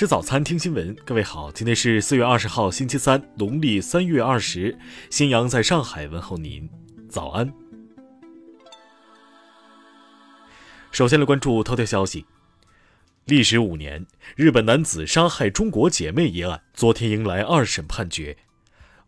吃早餐，听新闻。各位好，今天是四月二十号，星期三，农历三月二十。新阳在上海问候您，早安。首先来关注头条消息：历时五年，日本男子杀害中国姐妹一案，昨天迎来二审判决。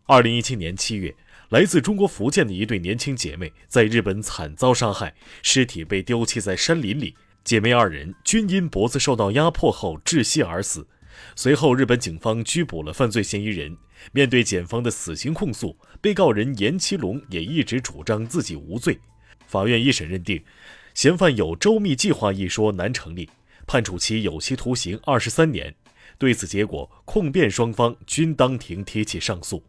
二零一七年七月，来自中国福建的一对年轻姐妹在日本惨遭杀害，尸体被丢弃在山林里。姐妹二人均因脖子受到压迫后窒息而死。随后，日本警方拘捕了犯罪嫌疑人。面对检方的死刑控诉，被告人严其龙也一直主张自己无罪。法院一审认定，嫌犯有周密计划一说难成立，判处其有期徒刑二十三年。对此结果，控辩双方均当庭提起上诉。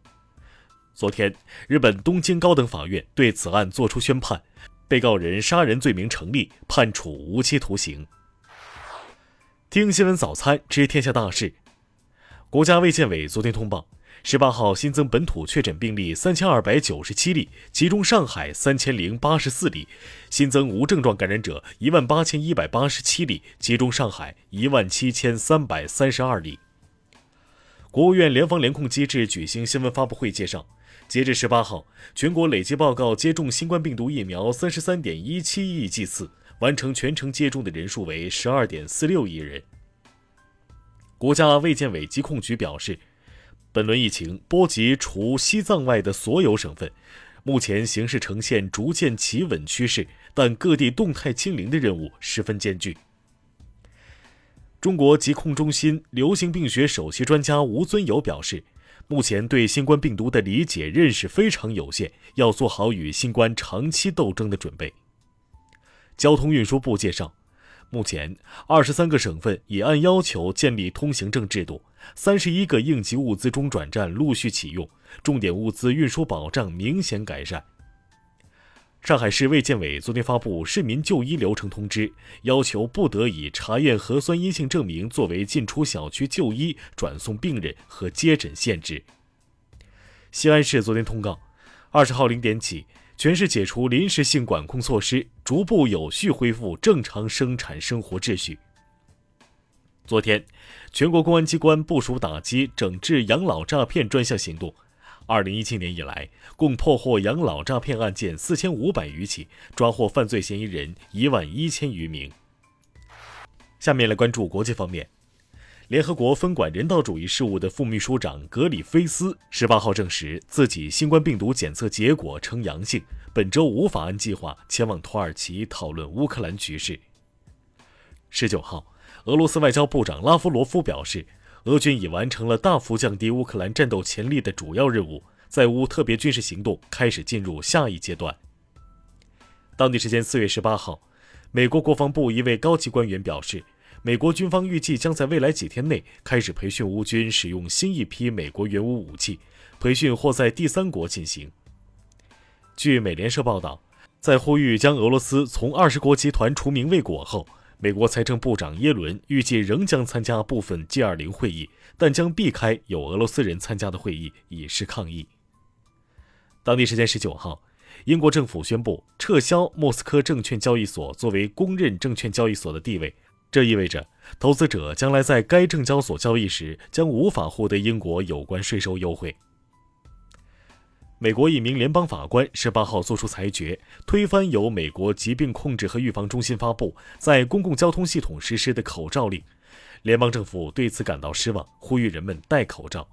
昨天，日本东京高等法院对此案作出宣判。被告人杀人罪名成立，判处无期徒刑。听新闻早餐知天下大事。国家卫健委昨天通报，十八号新增本土确诊病例三千二百九十七例，其中上海三千零八十四例；新增无症状感染者一万八千一百八十七例，其中上海一万七千三百三十二例。国务院联防联控机制举行新闻发布会介绍。截至十八号，全国累计报告接种新冠病毒疫苗三十三点一七亿剂次，完成全程接种的人数为十二点四六亿人。国家卫健委疾控局表示，本轮疫情波及除西藏外的所有省份，目前形势呈现逐渐企稳趋势，但各地动态清零的任务十分艰巨。中国疾控中心流行病学首席专家吴尊友表示。目前对新冠病毒的理解认识非常有限，要做好与新冠长期斗争的准备。交通运输部介绍，目前二十三个省份已按要求建立通行证制度，三十一个应急物资中转站陆续启用，重点物资运输保障明显改善。上海市卫健委昨天发布市民就医流程通知，要求不得以查验核酸阴性证明作为进出小区就医、转送病人和接诊限制。西安市昨天通告，二十号零点起，全市解除临时性管控措施，逐步有序恢复正常生产生活秩序。昨天，全国公安机关部署打击整治养老诈骗专项行动。二零一七年以来，共破获养老诈骗案件四千五百余起，抓获犯罪嫌疑人一万一千余名。下面来关注国际方面，联合国分管人道主义事务的副秘书长格里菲斯十八号证实自己新冠病毒检测结果呈阳性，本周无法按计划前往土耳其讨论乌克兰局势。十九号，俄罗斯外交部长拉夫罗夫表示。俄军已完成了大幅降低乌克兰战斗潜力的主要任务，在乌特别军事行动开始进入下一阶段。当地时间四月十八号，美国国防部一位高级官员表示，美国军方预计将在未来几天内开始培训乌军使用新一批美国原武武器，培训或在第三国进行。据美联社报道，在呼吁将俄罗斯从二十国集团除名未果后。美国财政部长耶伦预计仍将参加部分 G20 会议，但将避开有俄罗斯人参加的会议，以示抗议。当地时间十九号，英国政府宣布撤销莫斯科证券交易所作为公认证券交易所的地位，这意味着投资者将来在该证交所交易时将无法获得英国有关税收优惠。美国一名联邦法官十八号作出裁决，推翻由美国疾病控制和预防中心发布在公共交通系统实施的口罩令。联邦政府对此感到失望，呼吁人们戴口罩。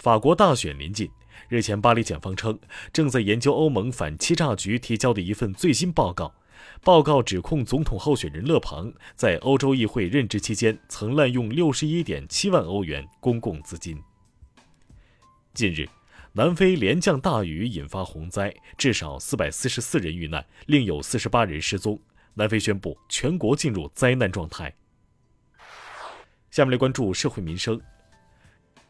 法国大选临近，日前巴黎检方称正在研究欧盟反欺诈局提交的一份最新报告，报告指控总统候选人勒庞在欧洲议会任职期间曾滥用六十一点七万欧元公共资金。近日。南非连降大雨引发洪灾，至少四百四十四人遇难，另有四十八人失踪。南非宣布全国进入灾难状态。下面来关注社会民生。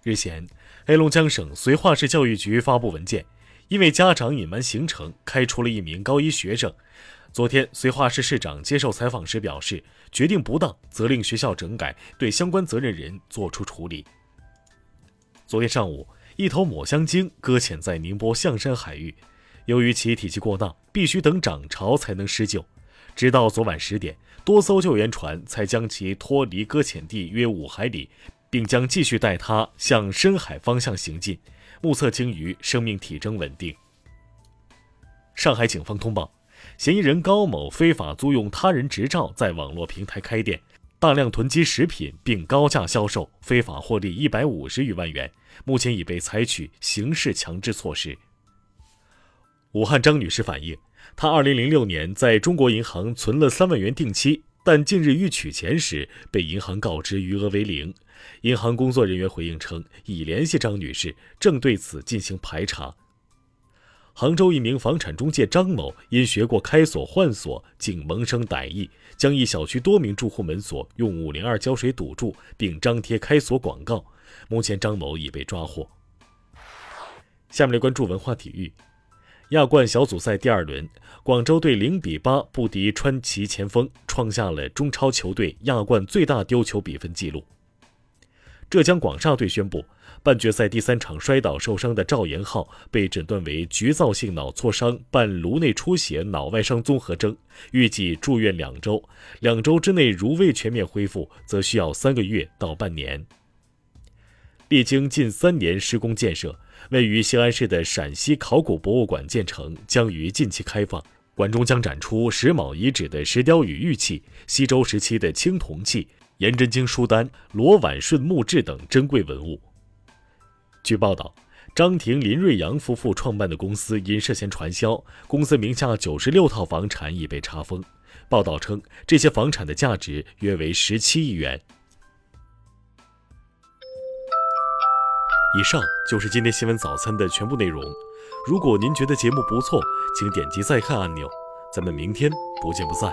日前，黑龙江省绥化市教育局发布文件，因为家长隐瞒行程，开除了一名高一学生。昨天，绥化市市长接受采访时表示，决定不当，责令学校整改，对相关责任人作出处理。昨天上午。一头抹香鲸搁浅在宁波象山海域，由于其体积过大，必须等涨潮才能施救。直到昨晚十点，多艘救援船才将其脱离搁浅地约五海里，并将继续带它向深海方向行进。目测鲸鱼生命体征稳定。上海警方通报，嫌疑人高某非法租用他人执照，在网络平台开店，大量囤积食品并高价销售，非法获利一百五十余万元，目前已被采取刑事强制措施。武汉张女士反映。她2006年在中国银行存了三万元定期，但近日欲取钱时被银行告知余额为零。银行工作人员回应称，已联系张女士，正对此进行排查。杭州一名房产中介张某因学过开锁换锁，竟萌生歹意，将一小区多名住户门锁用502胶水堵住，并张贴开锁广告。目前，张某已被抓获。下面来关注文化体育。亚冠小组赛第二轮，广州队零比八不敌川崎前锋，创下了中超球队亚冠最大丢球比分纪录。浙江广厦队宣布，半决赛第三场摔倒受伤的赵岩昊被诊断为局灶性脑挫伤伴颅内出血脑外伤综合征，预计住院两周，两周之内如未全面恢复，则需要三个月到半年。历经近三年施工建设。位于西安市的陕西考古博物馆建成，将于近期开放。馆中将展出石峁遗址的石雕与玉器、西周时期的青铜器、颜真卿书单、罗婉顺墓志等珍贵文物。据报道，张庭、林瑞阳夫妇创办的公司因涉嫌传销，公司名下九十六套房产已被查封。报道称，这些房产的价值约为十七亿元。以上就是今天新闻早餐的全部内容。如果您觉得节目不错，请点击再看按钮。咱们明天不见不散。